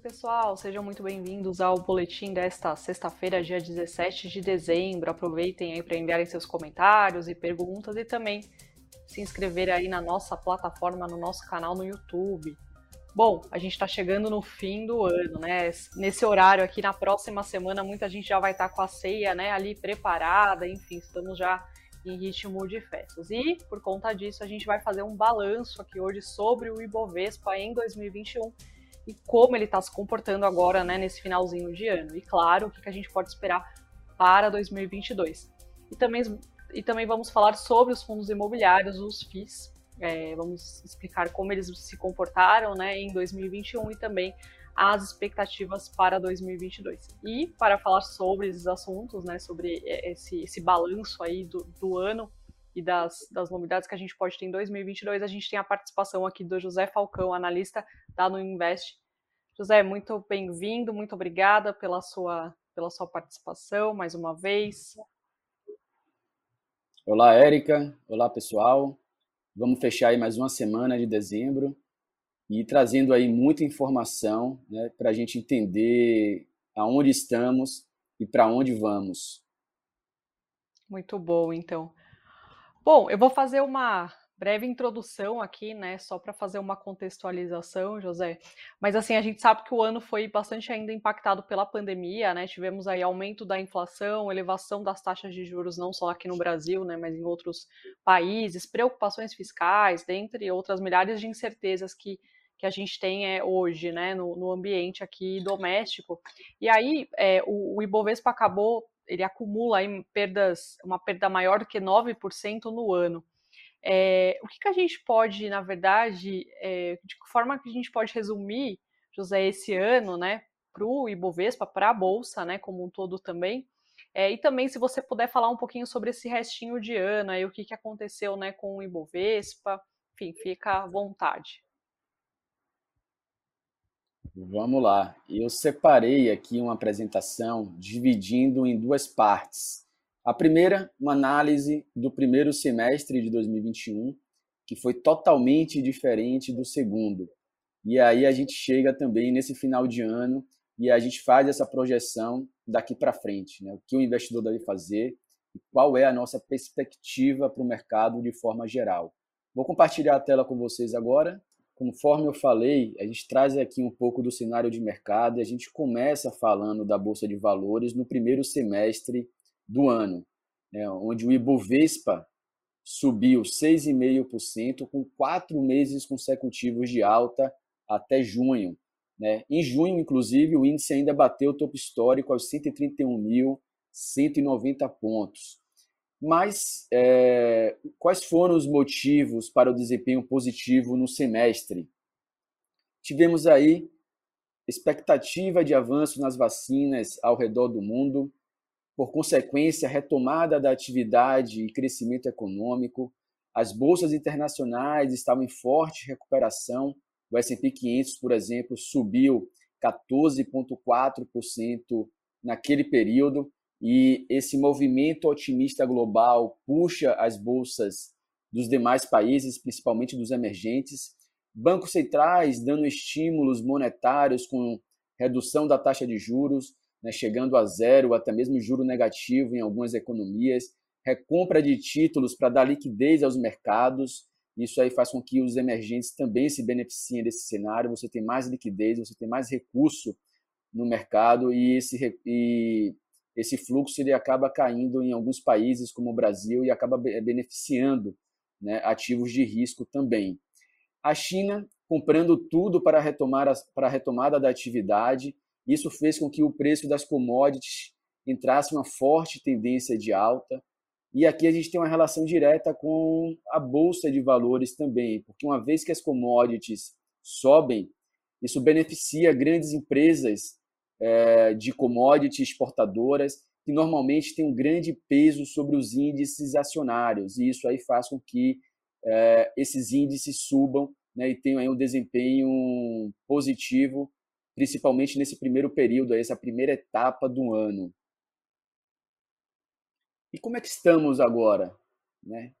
pessoal, sejam muito bem-vindos ao boletim desta sexta-feira, dia 17 de dezembro. Aproveitem aí para enviarem seus comentários e perguntas e também se inscrever aí na nossa plataforma, no nosso canal no YouTube. Bom, a gente está chegando no fim do ano, né? Nesse horário aqui, na próxima semana, muita gente já vai estar tá com a ceia, né, ali preparada, enfim, estamos já em ritmo de festas. E, por conta disso, a gente vai fazer um balanço aqui hoje sobre o Ibovespa em 2021 e como ele está se comportando agora, né, nesse finalzinho de ano. E, claro, o que, que a gente pode esperar para 2022. E também, e também vamos falar sobre os fundos imobiliários, os FIIs, é, vamos explicar como eles se comportaram né, em 2021 e também as expectativas para 2022. E para falar sobre esses assuntos, né, sobre esse, esse balanço aí do, do ano e das, das, novidades que a gente pode ter em 2022, a gente tem a participação aqui do José Falcão, analista da No Invest. José, muito bem-vindo, muito obrigada pela sua, pela sua participação mais uma vez. Olá, Érica. Olá, pessoal. Vamos fechar aí mais uma semana de dezembro e trazendo aí muita informação né, para a gente entender aonde estamos e para onde vamos. Muito bom, então. Bom, eu vou fazer uma breve introdução aqui, né, só para fazer uma contextualização, José. Mas assim, a gente sabe que o ano foi bastante ainda impactado pela pandemia, né? Tivemos aí aumento da inflação, elevação das taxas de juros não só aqui no Brasil, né, mas em outros países, preocupações fiscais, dentre outras milhares de incertezas que que a gente tem é, hoje, né, no, no ambiente aqui doméstico. E aí, é, o, o Ibovespa acabou, ele acumula aí perdas, uma perda maior do que 9% no ano. É, o que, que, a gente pode, na verdade, é, de que forma que a gente pode resumir, José, esse ano, né, para o Ibovespa, para a Bolsa, né, como um todo também, é, e também se você puder falar um pouquinho sobre esse restinho de ano, aí, o que, que aconteceu né, com o Ibovespa, enfim, fica à vontade. Vamos lá. Eu separei aqui uma apresentação dividindo em duas partes. A primeira, uma análise do primeiro semestre de 2021, que foi totalmente diferente do segundo. E aí a gente chega também nesse final de ano e a gente faz essa projeção daqui para frente, né? O que o investidor deve fazer e qual é a nossa perspectiva para o mercado de forma geral. Vou compartilhar a tela com vocês agora. Conforme eu falei, a gente traz aqui um pouco do cenário de mercado e a gente começa falando da bolsa de valores no primeiro semestre do ano, né, onde o Ibovespa subiu 6,5% com quatro meses consecutivos de alta até junho. Né? Em junho, inclusive, o índice ainda bateu o topo histórico aos 131.190 pontos. Mas é, quais foram os motivos para o desempenho positivo no semestre? Tivemos aí expectativa de avanço nas vacinas ao redor do mundo, por consequência, retomada da atividade e crescimento econômico. As bolsas internacionais estavam em forte recuperação. O S&P 500, por exemplo, subiu 14,4% naquele período. E esse movimento otimista global puxa as bolsas dos demais países, principalmente dos emergentes. Bancos centrais dando estímulos monetários com redução da taxa de juros, né, chegando a zero, até mesmo juro negativo em algumas economias, recompra de títulos para dar liquidez aos mercados. Isso aí faz com que os emergentes também se beneficiem desse cenário. Você tem mais liquidez, você tem mais recurso no mercado e esse, e esse fluxo ele acaba caindo em alguns países como o Brasil e acaba beneficiando né, ativos de risco também. A China comprando tudo para retomar para a retomada da atividade isso fez com que o preço das commodities entrasse uma forte tendência de alta. E aqui a gente tem uma relação direta com a bolsa de valores também, porque uma vez que as commodities sobem, isso beneficia grandes empresas é, de commodities exportadoras que normalmente têm um grande peso sobre os índices acionários e isso aí faz com que é, esses índices subam né, e tenham aí um desempenho positivo principalmente nesse primeiro período, essa primeira etapa do ano. E como é que estamos agora? Né?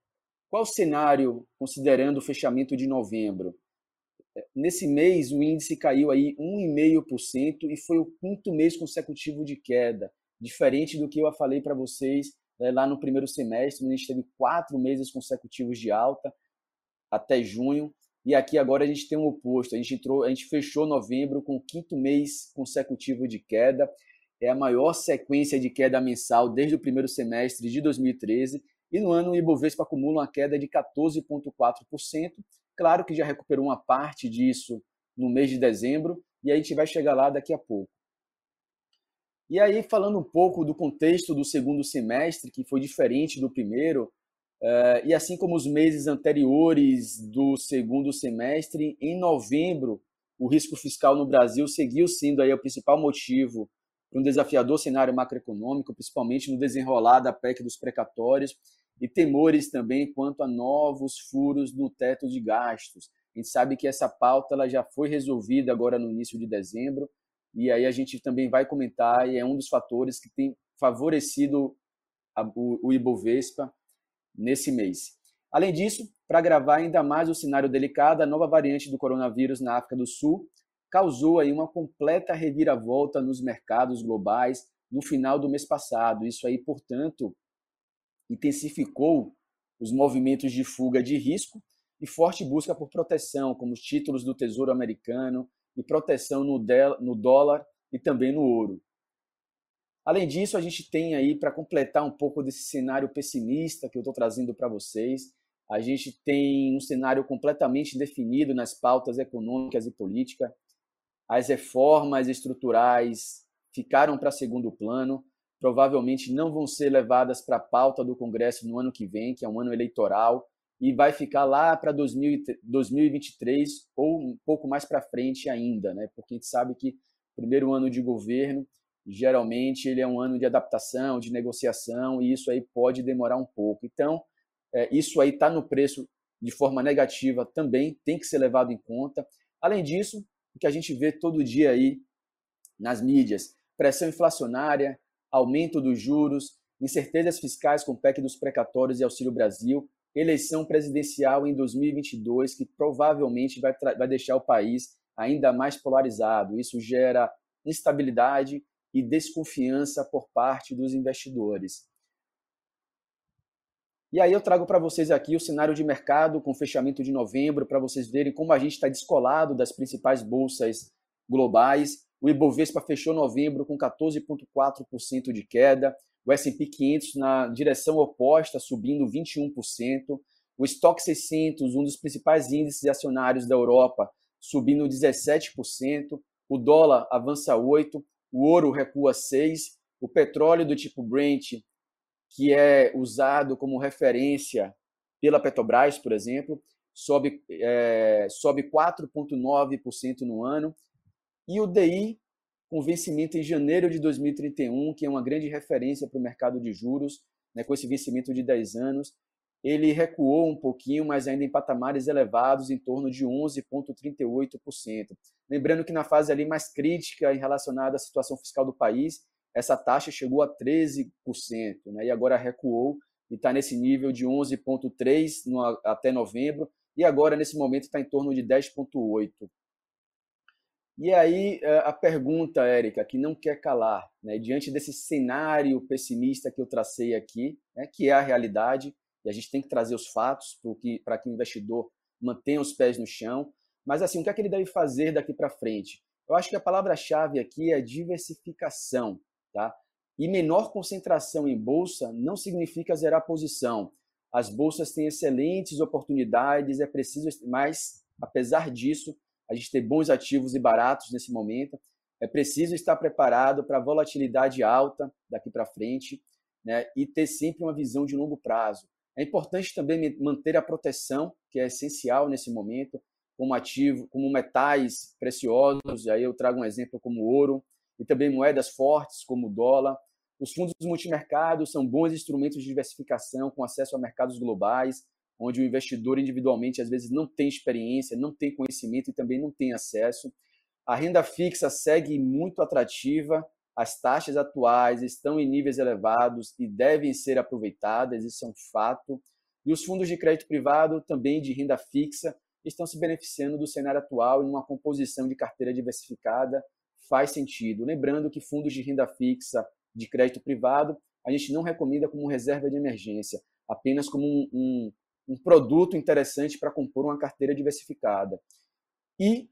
Qual o cenário considerando o fechamento de novembro? nesse mês o índice caiu aí 1,5% e foi o quinto mês consecutivo de queda, diferente do que eu falei para vocês né, lá no primeiro semestre, a gente teve quatro meses consecutivos de alta até junho, e aqui agora a gente tem o um oposto, a gente entrou, a gente fechou novembro com o quinto mês consecutivo de queda, é a maior sequência de queda mensal desde o primeiro semestre de 2013, e no ano o Ibovespa acumula uma queda de 14,4%, claro que já recuperou uma parte disso no mês de dezembro, e a gente vai chegar lá daqui a pouco. E aí, falando um pouco do contexto do segundo semestre, que foi diferente do primeiro, uh, e assim como os meses anteriores do segundo semestre, em novembro, o risco fiscal no Brasil seguiu sendo aí o principal motivo para um desafiador cenário macroeconômico, principalmente no desenrolar da PEC dos precatórios, e temores também quanto a novos furos no teto de gastos. A gente sabe que essa pauta ela já foi resolvida agora no início de dezembro, e aí a gente também vai comentar, e é um dos fatores que tem favorecido a, o, o Ibovespa nesse mês. Além disso, para agravar ainda mais o cenário delicado, a nova variante do coronavírus na África do Sul causou aí uma completa reviravolta nos mercados globais no final do mês passado. Isso aí, portanto, intensificou os movimentos de fuga de risco e forte busca por proteção, como os títulos do Tesouro Americano, e proteção no dólar e também no ouro. Além disso, a gente tem aí, para completar um pouco desse cenário pessimista que eu estou trazendo para vocês, a gente tem um cenário completamente definido nas pautas econômicas e políticas. As reformas estruturais ficaram para segundo plano, provavelmente não vão ser levadas para a pauta do Congresso no ano que vem, que é um ano eleitoral, e vai ficar lá para 2023 ou um pouco mais para frente ainda, né? Porque a gente sabe que primeiro ano de governo geralmente ele é um ano de adaptação, de negociação e isso aí pode demorar um pouco. Então é, isso aí está no preço de forma negativa também tem que ser levado em conta. Além disso, o que a gente vê todo dia aí nas mídias, pressão inflacionária, aumento dos juros, incertezas fiscais com o PEC dos precatórios e Auxílio Brasil, eleição presidencial em 2022 que provavelmente vai, vai deixar o país ainda mais polarizado. Isso gera instabilidade e desconfiança por parte dos investidores. E aí eu trago para vocês aqui o cenário de mercado com fechamento de novembro, para vocês verem como a gente está descolado das principais bolsas globais. O Ibovespa fechou novembro com 14,4% de queda, o S&P 500 na direção oposta, subindo 21%, o Stock 600, um dos principais índices acionários da Europa, subindo 17%, o dólar avança 8%, o ouro recua 6%, o petróleo do tipo Brent, que é usado como referência pela Petrobras, por exemplo, sobe, é, sobe 4,9% no ano, e o DI com vencimento em janeiro de 2031, que é uma grande referência para o mercado de juros, né, com esse vencimento de 10 anos. Ele recuou um pouquinho, mas ainda em patamares elevados, em torno de 11,38%. Lembrando que na fase ali mais crítica em relacionada à situação fiscal do país, essa taxa chegou a 13%, né, e agora recuou e está nesse nível de 11,3% até novembro, e agora, nesse momento, está em torno de 10,8%. E aí eh, a pergunta, Érica, que não quer calar, né, diante desse cenário pessimista que eu tracei aqui, né, que é a realidade, e a gente tem que trazer os fatos para que, que o investidor mantenha os pés no chão, mas assim, o que é que ele deve fazer daqui para frente? Eu acho que a palavra-chave aqui é diversificação, tá? E menor concentração em bolsa não significa zerar posição. As bolsas têm excelentes oportunidades, é preciso, mas apesar disso, a gente ter bons ativos e baratos nesse momento. É preciso estar preparado para volatilidade alta daqui para frente né, e ter sempre uma visão de longo prazo. É importante também manter a proteção, que é essencial nesse momento, como ativo, como metais preciosos, aí eu trago um exemplo como ouro, e também moedas fortes como o dólar. Os fundos multimercados são bons instrumentos de diversificação com acesso a mercados globais, onde o investidor individualmente às vezes não tem experiência, não tem conhecimento e também não tem acesso. A renda fixa segue muito atrativa, as taxas atuais estão em níveis elevados e devem ser aproveitadas, isso é um fato. E os fundos de crédito privado também de renda fixa estão se beneficiando do cenário atual em uma composição de carteira diversificada faz sentido. Lembrando que fundos de renda fixa de crédito privado a gente não recomenda como reserva de emergência, apenas como um, um, um produto interessante para compor uma carteira diversificada. E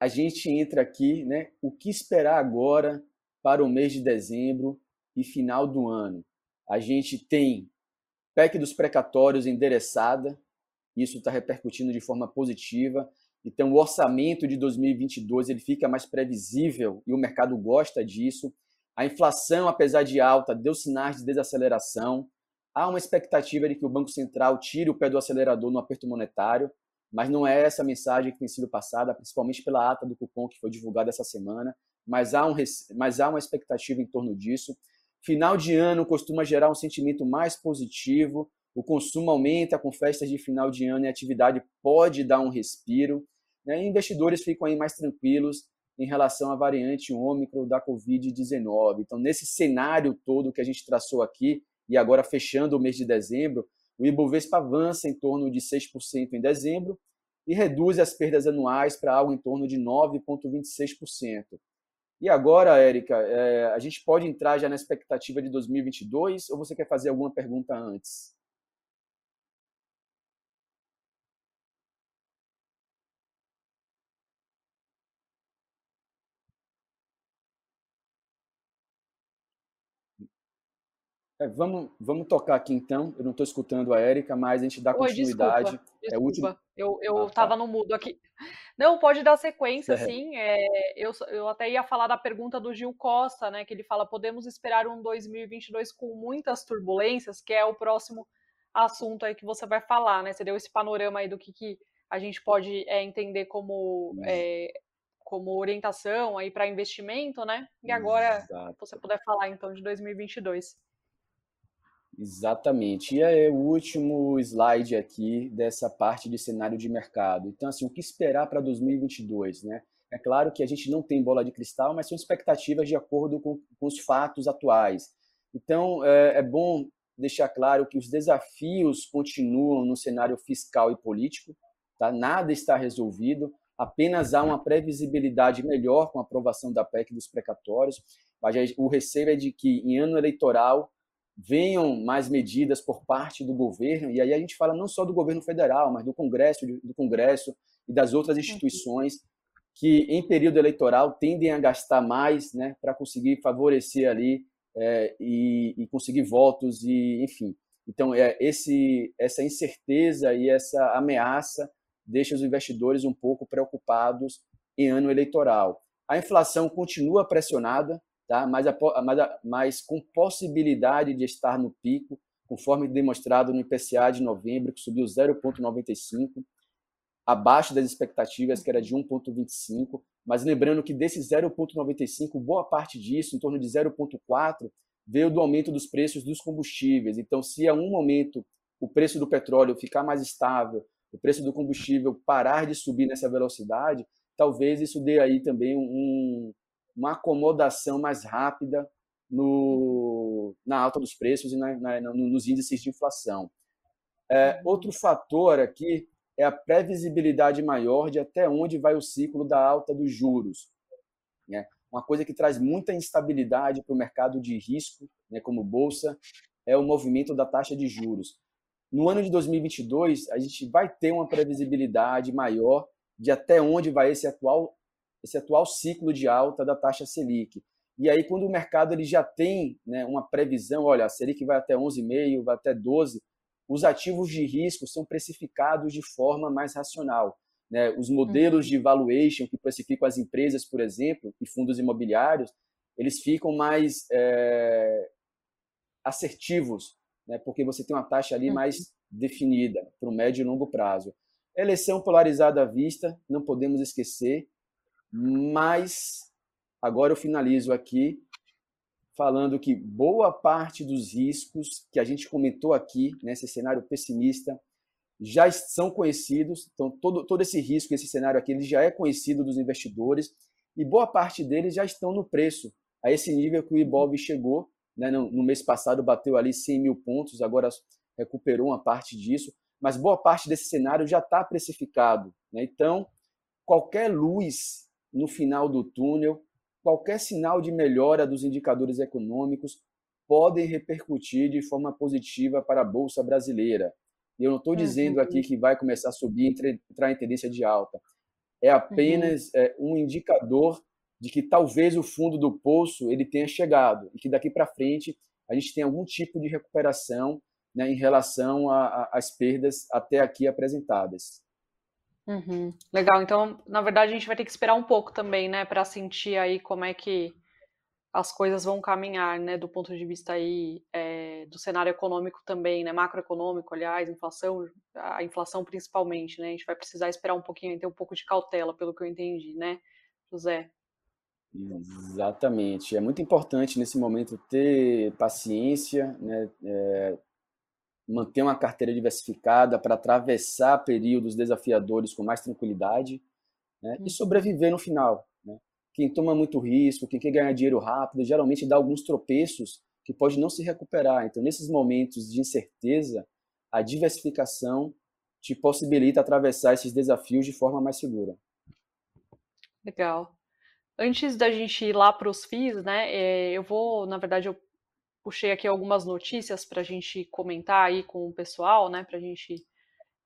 a gente entra aqui, né? O que esperar agora para o mês de dezembro e final do ano? A gente tem PEC dos precatórios endereçada, isso está repercutindo de forma positiva. Então, o orçamento de 2022 ele fica mais previsível e o mercado gosta disso. A inflação, apesar de alta, deu sinais de desaceleração. Há uma expectativa de que o Banco Central tire o pé do acelerador no aperto monetário, mas não é essa mensagem que tem sido passada, principalmente pela ata do cupom que foi divulgada essa semana. Mas há, um, mas há uma expectativa em torno disso. Final de ano costuma gerar um sentimento mais positivo, o consumo aumenta com festas de final de ano e a atividade pode dar um respiro. Né? E investidores ficam aí mais tranquilos em relação à variante Ômicron da Covid-19. Então, nesse cenário todo que a gente traçou aqui, e agora fechando o mês de dezembro, o Ibovespa avança em torno de 6% em dezembro e reduz as perdas anuais para algo em torno de 9,26%. E agora, Érica, é, a gente pode entrar já na expectativa de 2022 ou você quer fazer alguma pergunta antes? É, vamos, vamos tocar aqui então. Eu não estou escutando a Érica, mas a gente dá Oi, continuidade. Desculpa, desculpa. É último... Eu, eu ah, tá. no mudo aqui. Não, pode dar sequência, é. sim. É, eu, eu até ia falar da pergunta do Gil Costa, né? Que ele fala: podemos esperar um 2022 com muitas turbulências, que é o próximo assunto aí que você vai falar, né? Você deu esse panorama aí do que, que a gente pode é, entender como, é, como orientação aí para investimento, né? E agora, Exato. você puder falar então de 2022. Exatamente. E é o último slide aqui dessa parte de cenário de mercado. Então, assim, o que esperar para 2022, né? É claro que a gente não tem bola de cristal, mas são expectativas de acordo com, com os fatos atuais. Então, é, é bom deixar claro que os desafios continuam no cenário fiscal e político, tá? Nada está resolvido, apenas há uma previsibilidade melhor com a aprovação da PEC dos precatórios. O receio é de que em ano eleitoral venham mais medidas por parte do governo, e aí a gente fala não só do governo federal, mas do Congresso, do Congresso e das outras uhum. instituições que em período eleitoral tendem a gastar mais, né, para conseguir favorecer ali é, e, e, conseguir votos e enfim. Então é esse essa incerteza e essa ameaça deixa os investidores um pouco preocupados em ano eleitoral. A inflação continua pressionada, tá? mas, mas, mas com possibilidade de estar no pico, conforme demonstrado no IPCA de novembro, que subiu 0,95, abaixo das expectativas, que era de 1,25, mas lembrando que desse 0,95, boa parte disso, em torno de 0,4, veio do aumento dos preços dos combustíveis. Então, se a um momento o preço do petróleo ficar mais estável, o preço do combustível parar de subir nessa velocidade, talvez isso dê aí também um, uma acomodação mais rápida no, na alta dos preços e na, na, nos índices de inflação. É, uhum. outro fator aqui é a previsibilidade maior de até onde vai o ciclo da alta dos juros. Né? Uma coisa que traz muita instabilidade para o mercado de risco, né, como bolsa, é o movimento da taxa de juros. No ano de 2022, a gente vai ter uma previsibilidade maior de até onde vai esse atual esse atual ciclo de alta da taxa Selic. E aí, quando o mercado ele já tem né, uma previsão, olha, a Selic vai até 11,5, vai até 12, os ativos de risco são precificados de forma mais racional. Né? Os modelos uhum. de valuation que precificam as empresas, por exemplo, e fundos imobiliários, eles ficam mais é, assertivos, né? porque você tem uma taxa ali uhum. mais definida para o médio e longo prazo. Eleição polarizada à vista, não podemos esquecer, mas agora eu finalizo aqui falando que boa parte dos riscos que a gente comentou aqui nesse cenário pessimista já são conhecidos, então todo, todo esse risco, esse cenário aqui, ele já é conhecido dos investidores e boa parte deles já estão no preço, a esse nível que o Ibov chegou, né, no, no mês passado bateu ali 100 mil pontos, agora recuperou uma parte disso, mas boa parte desse cenário já está precificado. Né? Então, qualquer luz no final do túnel, qualquer sinal de melhora dos indicadores econômicos podem repercutir de forma positiva para a Bolsa Brasileira. E eu não estou dizendo aqui que vai começar a subir, entrar em tendência de alta. É apenas uhum. é, um indicador de que talvez o fundo do poço ele tenha chegado e que daqui para frente a gente tem algum tipo de recuperação né, em relação às perdas até aqui apresentadas. Uhum. Legal. Então, na verdade, a gente vai ter que esperar um pouco também, né, para sentir aí como é que as coisas vão caminhar, né, do ponto de vista aí é, do cenário econômico também, né, macroeconômico, aliás, inflação, a inflação principalmente, né, a gente vai precisar esperar um pouquinho e ter um pouco de cautela, pelo que eu entendi, né, José? Exatamente. É muito importante nesse momento ter paciência, né, é, manter uma carteira diversificada para atravessar períodos desafiadores com mais tranquilidade né, e uhum. sobreviver no final. Né? Quem toma muito risco, quem quer ganhar dinheiro rápido, geralmente dá alguns tropeços que pode não se recuperar. Então, nesses momentos de incerteza, a diversificação te possibilita atravessar esses desafios de forma mais segura. Legal. Antes da gente ir lá para os FIIs, né, eh, eu vou, na verdade, eu puxei aqui algumas notícias para a gente comentar aí com o pessoal, né, para a gente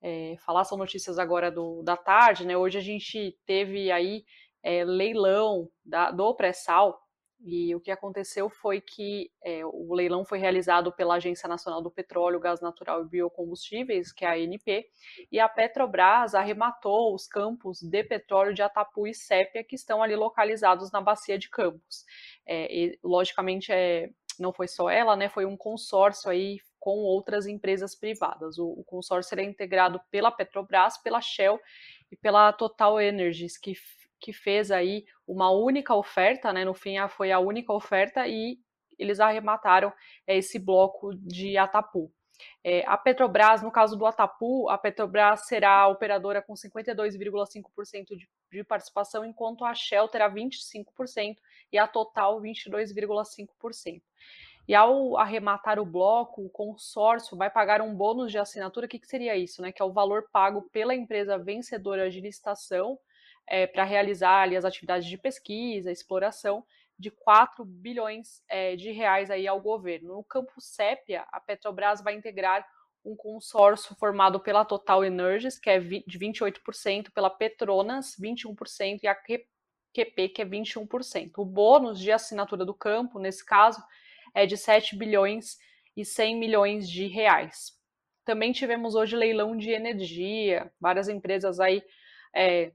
é, falar, são notícias agora do, da tarde, né, hoje a gente teve aí é, leilão da, do pré-sal, e o que aconteceu foi que é, o leilão foi realizado pela Agência Nacional do Petróleo, Gás Natural e Biocombustíveis, que é a ANP, e a Petrobras arrematou os campos de petróleo de Atapu e Sépia, que estão ali localizados na Bacia de Campos. É, e, logicamente, é, não foi só ela, né? Foi um consórcio aí com outras empresas privadas. O, o consórcio era integrado pela Petrobras, pela Shell e pela Total Energies, que que fez aí uma única oferta, né? No fim, foi a única oferta e eles arremataram é, esse bloco de Atapu. É, a Petrobras, no caso do Atapu, a Petrobras será a operadora com 52,5% de, de participação, enquanto a Shell terá 25% e a Total 22,5%. E ao arrematar o bloco, o consórcio vai pagar um bônus de assinatura. O que, que seria isso? Né? Que é o valor pago pela empresa vencedora de licitação é, para realizar ali as atividades de pesquisa, exploração, de 4 bilhões é, de reais aí ao governo. No campo Sépia, a Petrobras vai integrar um consórcio formado pela Total Energies, que é de 28%, pela Petronas, 21%, e a QP, que é 21%. O bônus de assinatura do campo, nesse caso, é de 7 bilhões e 100 milhões de reais. Também tivemos hoje leilão de energia, várias empresas aí é,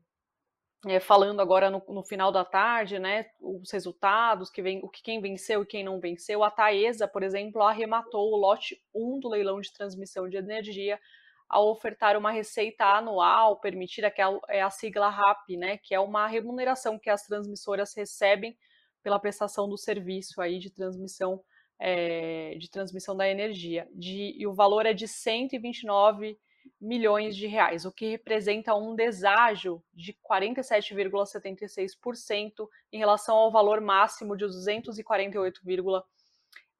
é, falando agora no, no, final da tarde, né, os resultados, que vem, o que quem venceu e quem não venceu. A Taesa, por exemplo, arrematou o lote 1 do leilão de transmissão de energia ao ofertar uma receita anual permitida, que é a, sigla RAP, né, que é uma remuneração que as transmissoras recebem pela prestação do serviço aí de transmissão é, de transmissão da energia. De, e o valor é de 129 milhões de reais, o que representa um deságio de 47,76% em relação ao valor máximo de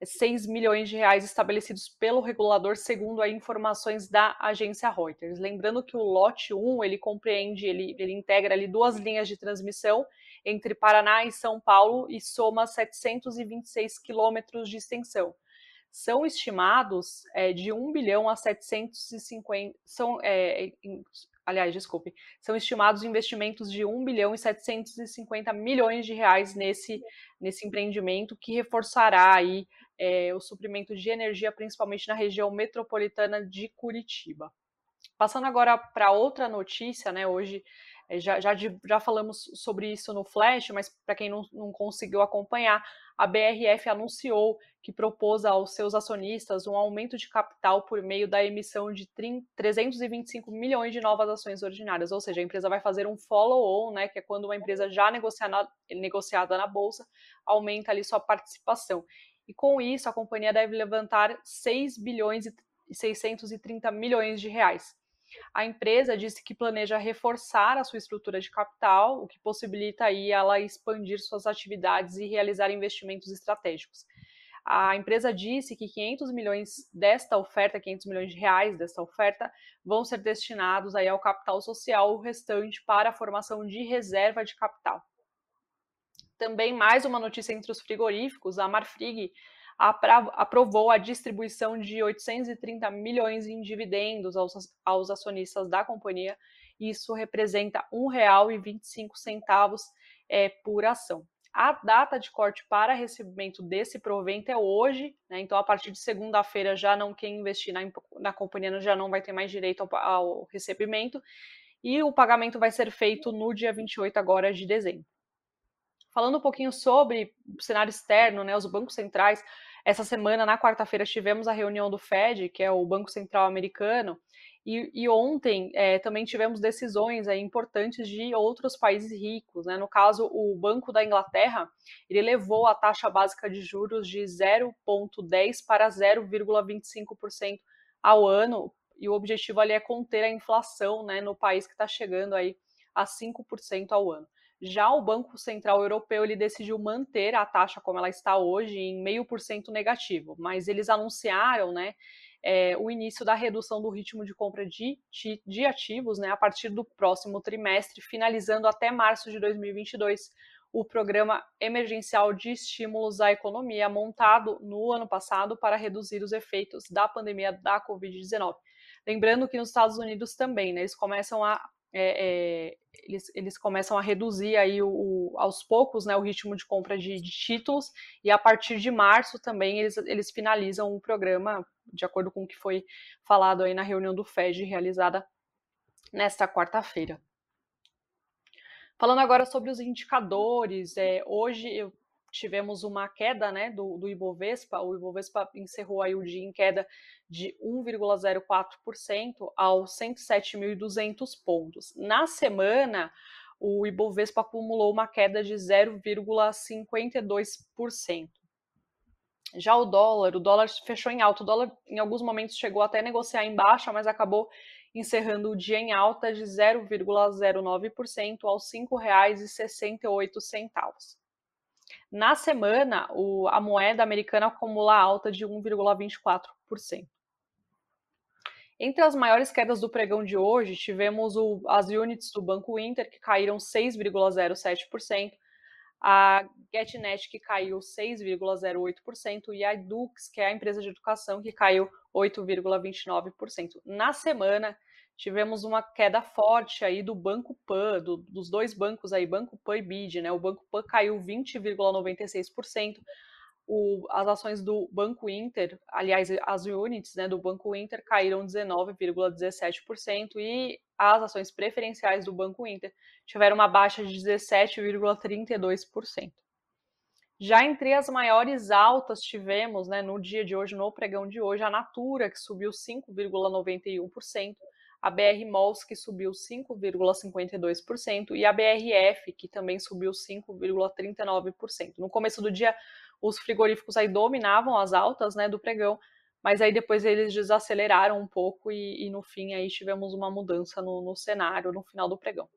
248,6 milhões de reais estabelecidos pelo regulador, segundo as informações da agência Reuters. Lembrando que o lote 1, ele compreende, ele, ele integra ali duas linhas de transmissão entre Paraná e São Paulo e soma 726 quilômetros de extensão são estimados é, de 1 bilhão a 750. São, é, em, aliás, desculpe, são estimados investimentos de 1 bilhão e 750 milhões de reais nesse, nesse empreendimento que reforçará aí é, o suprimento de energia, principalmente na região metropolitana de Curitiba. Passando agora para outra notícia, né? Hoje é, já, já, já falamos sobre isso no Flash, mas para quem não, não conseguiu acompanhar, a BRF anunciou que propôs aos seus acionistas um aumento de capital por meio da emissão de 325 milhões de novas ações ordinárias, ou seja, a empresa vai fazer um follow-on, né, que é quando uma empresa já negociada, negociada na bolsa aumenta ali sua participação. E com isso, a companhia deve levantar 6 bilhões e 630 milhões de reais. A empresa disse que planeja reforçar a sua estrutura de capital, o que possibilita aí ela expandir suas atividades e realizar investimentos estratégicos. a empresa disse que 500 milhões desta oferta, 500 milhões de reais desta oferta, vão ser destinados aí ao capital social, o restante para a formação de reserva de capital. Também mais uma notícia entre os frigoríficos, a Marfrig aprovou a distribuição de 830 milhões em dividendos aos, aos acionistas da companhia. Isso representa R$ 1,25 é, por ação. A data de corte para recebimento desse provento é hoje, né? então a partir de segunda-feira já não quem investir na, na companhia já não vai ter mais direito ao, ao recebimento e o pagamento vai ser feito no dia 28 agora de dezembro. Falando um pouquinho sobre o cenário externo, né, os bancos centrais, essa semana, na quarta-feira, tivemos a reunião do Fed, que é o Banco Central Americano, e, e ontem é, também tivemos decisões importantes de outros países ricos. Né? No caso, o Banco da Inglaterra, ele elevou a taxa básica de juros de 0,10% para 0,25% ao ano, e o objetivo ali é conter a inflação né, no país que está chegando aí a 5% ao ano. Já o Banco Central Europeu ele decidiu manter a taxa como ela está hoje em meio por cento negativo, mas eles anunciaram, né, é, o início da redução do ritmo de compra de, de, de ativos, né, a partir do próximo trimestre, finalizando até março de 2022 o programa emergencial de estímulos à economia montado no ano passado para reduzir os efeitos da pandemia da Covid-19. Lembrando que nos Estados Unidos também, né, eles começam a é, é, eles, eles começam a reduzir aí o, o, aos poucos né, o ritmo de compra de, de, títulos e a partir de março também eles, eles finalizam o programa de acordo com o que foi falado aí na reunião do FED realizada nesta quarta-feira. Falando agora sobre os indicadores, é, hoje eu tivemos uma queda né, do, do Ibovespa, o Ibovespa encerrou aí o dia em queda de 1,04% aos 107.200 pontos. Na semana, o Ibovespa acumulou uma queda de 0,52%. Já o dólar, o dólar fechou em alta. O dólar, em alguns momentos, chegou até a negociar em baixa, mas acabou encerrando o dia em alta de 0,09% aos R$ 5,68. Na semana, o, a moeda americana acumula alta de 1,24%. Entre as maiores quedas do pregão de hoje, tivemos o, as units do Banco Inter, que caíram 6,07%, a GetNet, que caiu 6,08%, e a Dux, que é a empresa de educação, que caiu 8,29%. Na semana, tivemos uma queda forte aí do Banco Pan, do, dos dois bancos aí, Banco Pan e BID, né? O Banco Pan caiu 20,96%, o, as ações do Banco Inter, aliás, as units né, do Banco Inter caíram 19,17% e as ações preferenciais do Banco Inter tiveram uma baixa de 17,32%. Já entre as maiores altas tivemos, né, no dia de hoje, no pregão de hoje, a Natura, que subiu 5,91%, a BR Malls, que subiu 5,52%, e a BRF, que também subiu 5,39%. No começo do dia, os frigoríficos aí dominavam as altas né, do pregão, mas aí depois eles desaceleraram um pouco e, e no fim aí tivemos uma mudança no, no, cenário no final do pregão.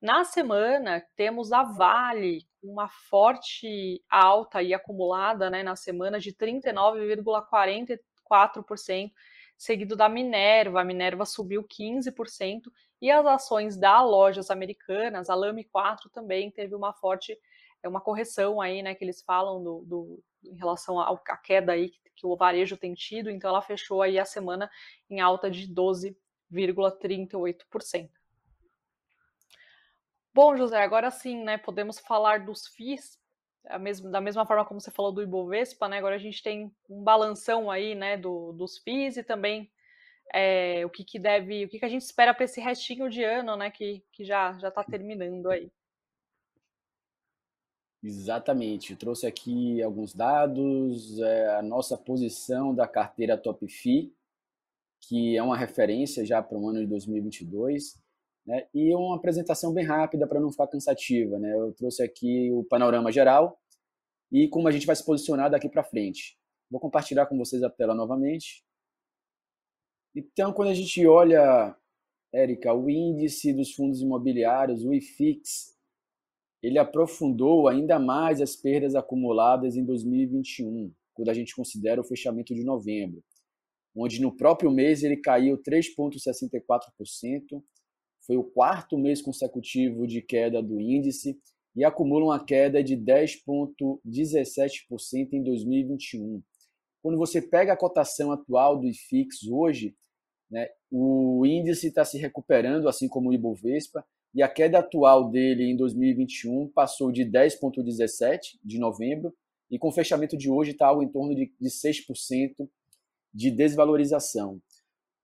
Na semana temos a Vale uma forte alta e acumulada né, na semana de 39,44%, seguido da Minerva, a Minerva subiu 15% e as ações da lojas americanas, a Lame 4 também teve uma forte é uma correção aí, né, que eles falam do, do em relação à queda aí que, que, o varejo tem tido, então ela fechou aí a semana em alta de 12,38%. Bom, José, agora sim, né, podemos falar dos FIIs, da mesma forma como você falou do Ibovespa, né, agora a gente tem um balanção aí, né, do, dos FIIs e também é, o que, que deve, o que, que a gente espera para esse restinho de ano, né, que, que já já está terminando aí. Exatamente. Eu trouxe aqui alguns dados, é, a nossa posição da carteira Top FI, que é uma referência já para o ano de 2022, né? e uma apresentação bem rápida para não ficar cansativa. Né? Eu trouxe aqui o panorama geral e como a gente vai se posicionar daqui para frente. Vou compartilhar com vocês a tela novamente. Então, quando a gente olha, Érica, o índice dos fundos imobiliários, o IFIX, ele aprofundou ainda mais as perdas acumuladas em 2021. quando a gente considera o fechamento de novembro, onde no próprio mês ele caiu 3,64%, foi o quarto mês consecutivo de queda do índice e acumula uma queda de 10,17% em 2021. Quando você pega a cotação atual do IFIX hoje, né, o índice está se recuperando, assim como o Ibovespa, e a queda atual dele em 2021 passou de 10,17% de novembro, e com o fechamento de hoje está algo em torno de, de 6% de desvalorização.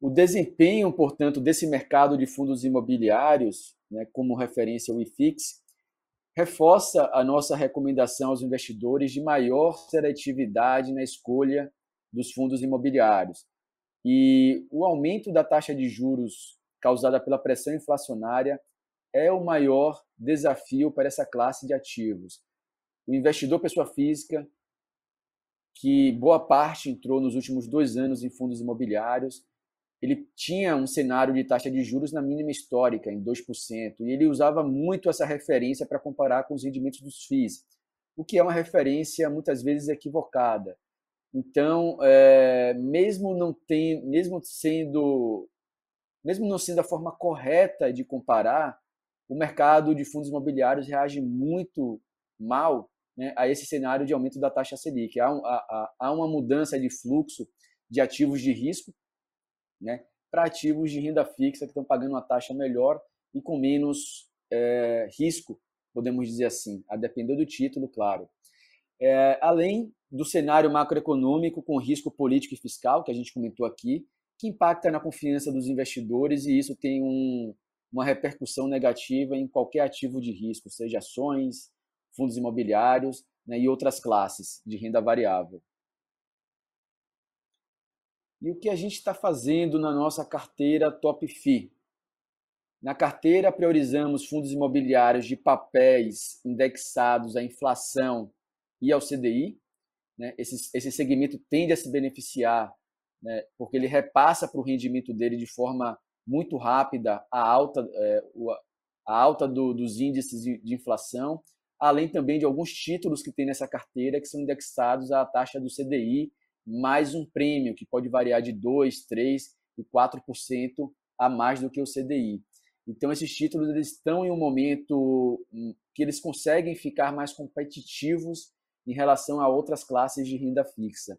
O desempenho, portanto, desse mercado de fundos imobiliários, né, como referência ao IFIX, reforça a nossa recomendação aos investidores de maior seletividade na escolha dos fundos imobiliários. E o aumento da taxa de juros causada pela pressão inflacionária é o maior desafio para essa classe de ativos. O investidor pessoa física, que boa parte entrou nos últimos dois anos em fundos imobiliários, ele tinha um cenário de taxa de juros na mínima histórica, em 2%, e ele usava muito essa referência para comparar com os rendimentos dos FIIs, o que é uma referência muitas vezes equivocada. Então, é, mesmo não tem, mesmo sendo, mesmo não sendo a forma correta de comparar, o mercado de fundos imobiliários reage muito mal né, a esse cenário de aumento da taxa Selic. Há, há, há uma mudança de fluxo de ativos de risco né, para ativos de renda fixa que estão pagando uma taxa melhor e com menos é, risco, podemos dizer assim, a depender do título, claro. É, além do cenário macroeconômico com risco político e fiscal, que a gente comentou aqui, que impacta na confiança dos investidores e isso tem um, uma repercussão negativa em qualquer ativo de risco, seja ações, fundos imobiliários né, e outras classes de renda variável. E o que a gente está fazendo na nossa carteira Top FI? Na carteira, priorizamos fundos imobiliários de papéis indexados à inflação e ao CDI. Né? Esse, esse segmento tende a se beneficiar né? porque ele repassa para o rendimento dele de forma muito rápida a alta, é, a alta do, dos índices de, de inflação, além também de alguns títulos que tem nessa carteira que são indexados à taxa do CDI mais um prêmio que pode variar de 2, 3 e 4% a mais do que o CDI. Então esses títulos eles estão em um momento hum, que eles conseguem ficar mais competitivos em relação a outras classes de renda fixa.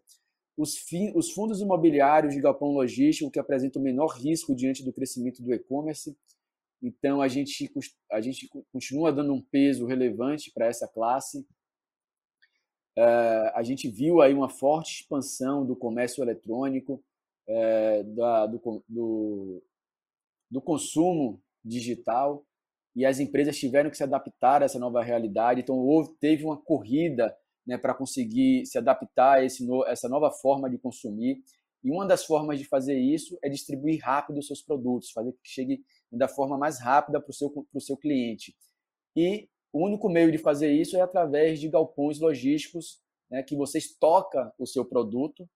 Os, fi, os fundos imobiliários de galpão logístico que apresentam menor risco diante do crescimento do e-commerce. Então a gente, a gente continua dando um peso relevante para essa classe a gente viu aí uma forte expansão do comércio eletrônico, é, da, do, do, do, consumo digital, e as empresas tiveram que se adaptar a essa nova realidade. Então, houve, teve uma corrida né, para conseguir se adaptar a esse no, essa nova forma de consumir. E uma das formas de fazer isso é distribuir rápido os seus produtos, fazer que chegue da forma mais rápida para o seu, seu cliente. E o único meio de fazer isso é através de galpões logísticos, né, que você estoca o seu produto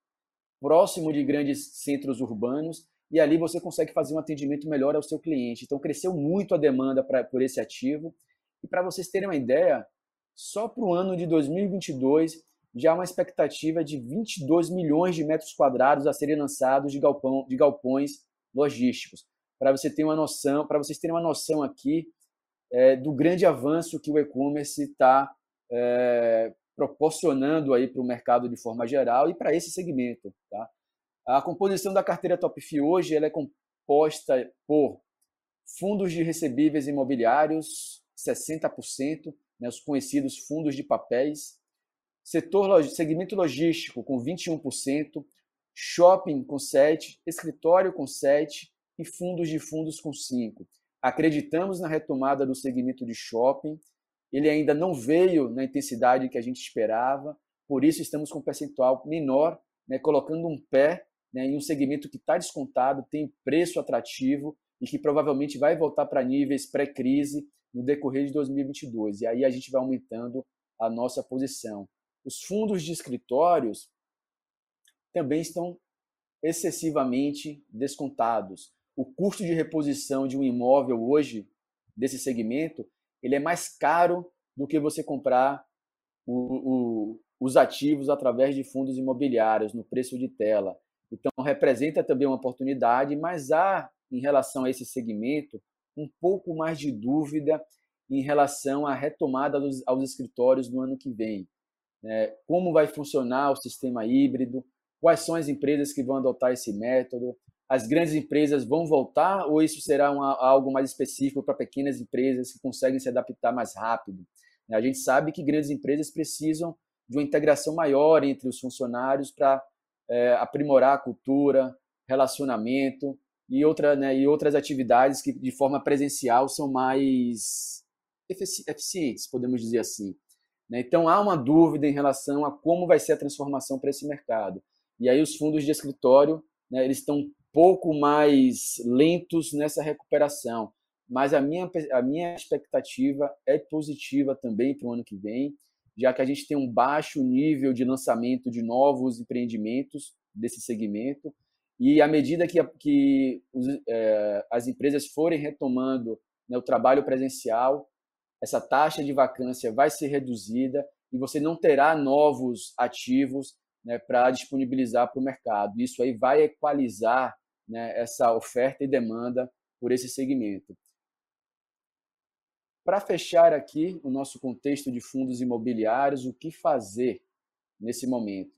próximo de grandes centros urbanos e ali você consegue fazer um atendimento melhor ao seu cliente. Então, cresceu muito a demanda pra, por esse ativo. E para vocês terem uma ideia, só para o ano de 2022 já há uma expectativa de 22 milhões de metros quadrados a serem lançados de, galpão, de galpões logísticos. Para você ter uma noção, para vocês terem uma noção aqui é, do grande avanço que o e-commerce está é, proporcionando aí para o mercado de forma geral e para esse segmento. Tá? A composição da carteira Top FI hoje ela é composta por fundos de recebíveis imobiliários, 60%, né, os conhecidos fundos de papéis, setor segmento logístico com 21%, shopping com 7%, escritório com 7% e fundos de fundos com 5%. Acreditamos na retomada do segmento de shopping. Ele ainda não veio na intensidade que a gente esperava, por isso estamos com um percentual menor, né, colocando um pé né, em um segmento que está descontado, tem preço atrativo e que provavelmente vai voltar para níveis pré-crise no decorrer de 2022. E aí a gente vai aumentando a nossa posição. Os fundos de escritórios também estão excessivamente descontados o custo de reposição de um imóvel hoje, desse segmento, ele é mais caro do que você comprar o, o, os ativos através de fundos imobiliários no preço de tela. Então, representa também uma oportunidade, mas há, em relação a esse segmento, um pouco mais de dúvida em relação à retomada dos, aos escritórios no ano que vem. É, como vai funcionar o sistema híbrido? Quais são as empresas que vão adotar esse método? As grandes empresas vão voltar ou isso será uma, algo mais específico para pequenas empresas que conseguem se adaptar mais rápido? A gente sabe que grandes empresas precisam de uma integração maior entre os funcionários para é, aprimorar a cultura, relacionamento e, outra, né, e outras atividades que de forma presencial são mais eficientes, podemos dizer assim. Né? Então há uma dúvida em relação a como vai ser a transformação para esse mercado. E aí os fundos de escritório né, eles estão pouco mais lentos nessa recuperação. Mas a minha, a minha expectativa é positiva também para o ano que vem já que a gente tem um baixo nível de lançamento de novos empreendimentos desse segmento. E à medida que, que os, é, as empresas forem retomando né, o trabalho presencial, essa taxa de vacância vai ser reduzida e você não terá novos ativos né, para disponibilizar para o mercado. Isso aí vai equalizar né, essa oferta e demanda por esse segmento. Para fechar aqui o nosso contexto de fundos imobiliários, o que fazer nesse momento?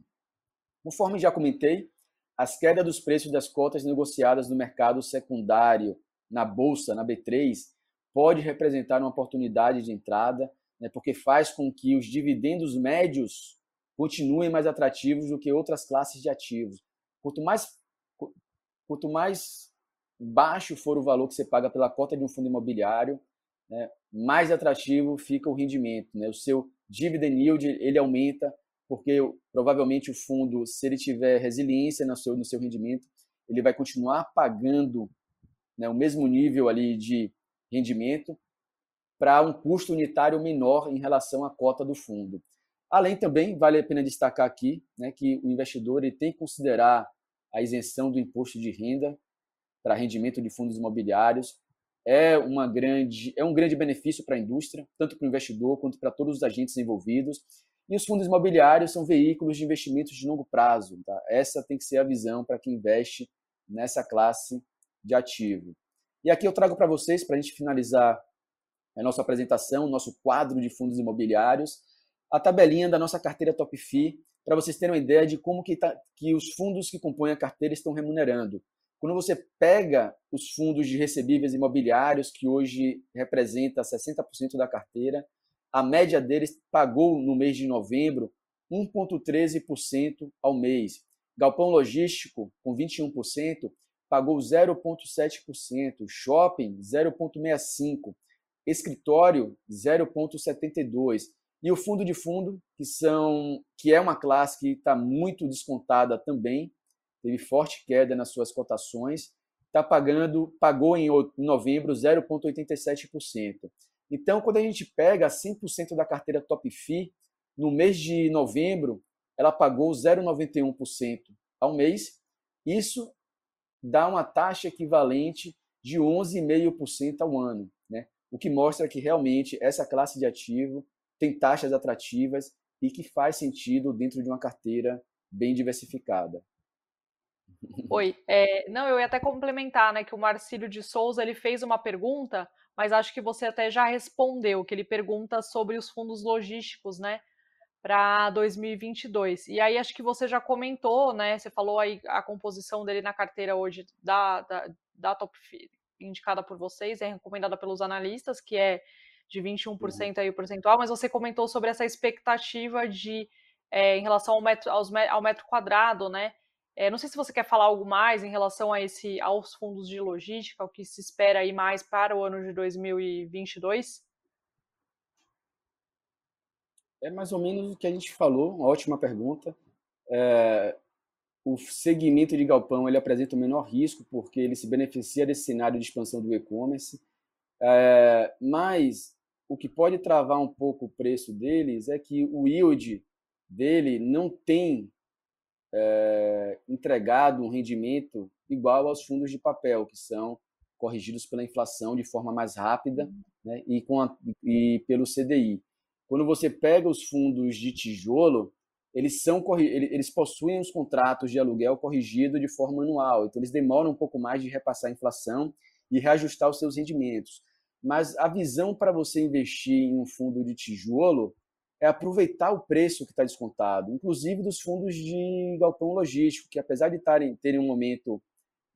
Conforme já comentei, as quedas dos preços das cotas negociadas no mercado secundário, na bolsa, na B3, pode representar uma oportunidade de entrada, né, porque faz com que os dividendos médios continuem mais atrativos do que outras classes de ativos. Quanto mais, quanto mais baixo for o valor que você paga pela cota de um fundo imobiliário, né, mais atrativo fica o rendimento. Né? O seu dividend yield ele aumenta, porque provavelmente o fundo, se ele tiver resiliência no seu, no seu rendimento, ele vai continuar pagando né, o mesmo nível ali de rendimento para um custo unitário menor em relação à cota do fundo. Além também, vale a pena destacar aqui né, que o investidor ele tem que considerar a isenção do imposto de renda para rendimento de fundos imobiliários, é, uma grande, é um grande benefício para a indústria, tanto para o investidor quanto para todos os agentes envolvidos. E os fundos imobiliários são veículos de investimentos de longo prazo. Tá? Essa tem que ser a visão para quem investe nessa classe de ativo. E aqui eu trago para vocês, para a gente finalizar a nossa apresentação, nosso quadro de fundos imobiliários, a tabelinha da nossa carteira Top FI, para vocês terem uma ideia de como que, tá, que os fundos que compõem a carteira estão remunerando. Quando você pega os fundos de recebíveis imobiliários, que hoje representa 60% da carteira, a média deles pagou no mês de novembro 1,13% ao mês. Galpão logístico, com 21%, pagou 0,7%. Shopping, 0,65%. Escritório, 0,72%. E o fundo de fundo, que, são, que é uma classe que está muito descontada também, teve forte queda nas suas cotações, está pagando, pagou em novembro 0,87%. Então, quando a gente pega 100% da carteira Top FI, no mês de novembro, ela pagou 0,91% ao mês. Isso dá uma taxa equivalente de 11,5% ao ano, né? o que mostra que realmente essa classe de ativo tem taxas atrativas e que faz sentido dentro de uma carteira bem diversificada. Oi, é, não, eu ia até complementar, né, que o Marcílio de Souza ele fez uma pergunta, mas acho que você até já respondeu, que ele pergunta sobre os fundos logísticos, né, para 2022. E aí acho que você já comentou, né, você falou aí a composição dele na carteira hoje da, da, da Top indicada por vocês, é recomendada pelos analistas, que é de 21% uhum. aí o percentual, mas você comentou sobre essa expectativa de é, em relação ao metro, aos, ao metro quadrado, né? É, não sei se você quer falar algo mais em relação a esse, aos fundos de logística, o que se espera aí mais para o ano de 2022? É mais ou menos o que a gente falou, uma ótima pergunta. É, o segmento de galpão ele apresenta o menor risco porque ele se beneficia desse cenário de expansão do e-commerce, é, mas o que pode travar um pouco o preço deles é que o yield dele não tem é, entregado um rendimento igual aos fundos de papel, que são corrigidos pela inflação de forma mais rápida uhum. né, e, com a, e pelo CDI. Quando você pega os fundos de tijolo, eles são eles possuem os contratos de aluguel corrigido de forma anual, então eles demoram um pouco mais de repassar a inflação e reajustar os seus rendimentos. Mas a visão para você investir em um fundo de tijolo é aproveitar o preço que está descontado, inclusive dos fundos de galpão logístico, que apesar de tarem, terem um momento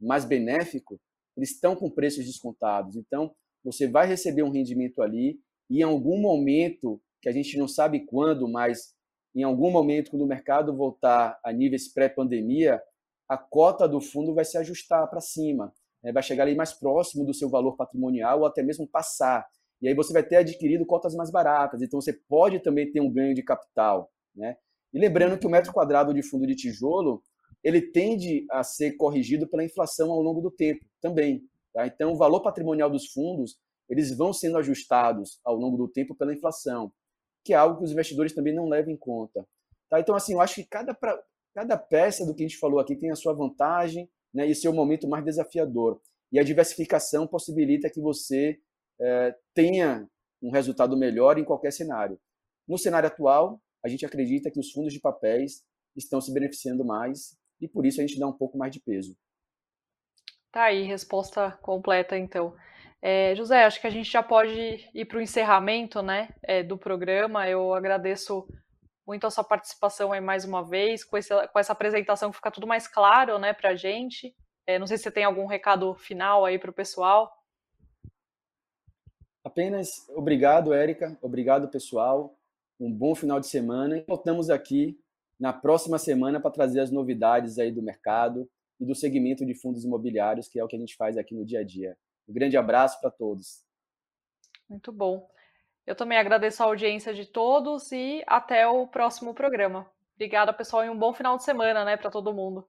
mais benéfico, eles estão com preços descontados. Então, você vai receber um rendimento ali e em algum momento, que a gente não sabe quando, mas em algum momento, quando o mercado voltar a níveis pré-pandemia, a cota do fundo vai se ajustar para cima, né? vai chegar ali mais próximo do seu valor patrimonial ou até mesmo passar. E aí você vai ter adquirido cotas mais baratas, então você pode também ter um ganho de capital. Né? E lembrando que o metro quadrado de fundo de tijolo ele tende a ser corrigido pela inflação ao longo do tempo também. Tá? Então, o valor patrimonial dos fundos eles vão sendo ajustados ao longo do tempo pela inflação, que é algo que os investidores também não levam em conta. Tá? Então, assim, eu acho que cada, pra, cada peça do que a gente falou aqui tem a sua vantagem né, e seu momento mais desafiador. E a diversificação possibilita que você é, tenha um resultado melhor em qualquer cenário. No cenário atual, a gente acredita que os fundos de papéis estão se beneficiando mais e por isso a gente dá um pouco mais de peso. Tá aí, resposta completa então. É, José, acho que a gente já pode ir para o encerramento né, é, do programa. Eu agradeço muito a sua participação aí mais uma vez, com, esse, com essa apresentação que fica tudo mais claro né, para a gente. É, não sei se você tem algum recado final aí para o pessoal. Apenas obrigado, Érica. Obrigado, pessoal. Um bom final de semana. E voltamos aqui na próxima semana para trazer as novidades aí do mercado e do segmento de fundos imobiliários, que é o que a gente faz aqui no dia a dia. Um grande abraço para todos. Muito bom. Eu também agradeço a audiência de todos e até o próximo programa. Obrigada, pessoal, e um bom final de semana, né, para todo mundo.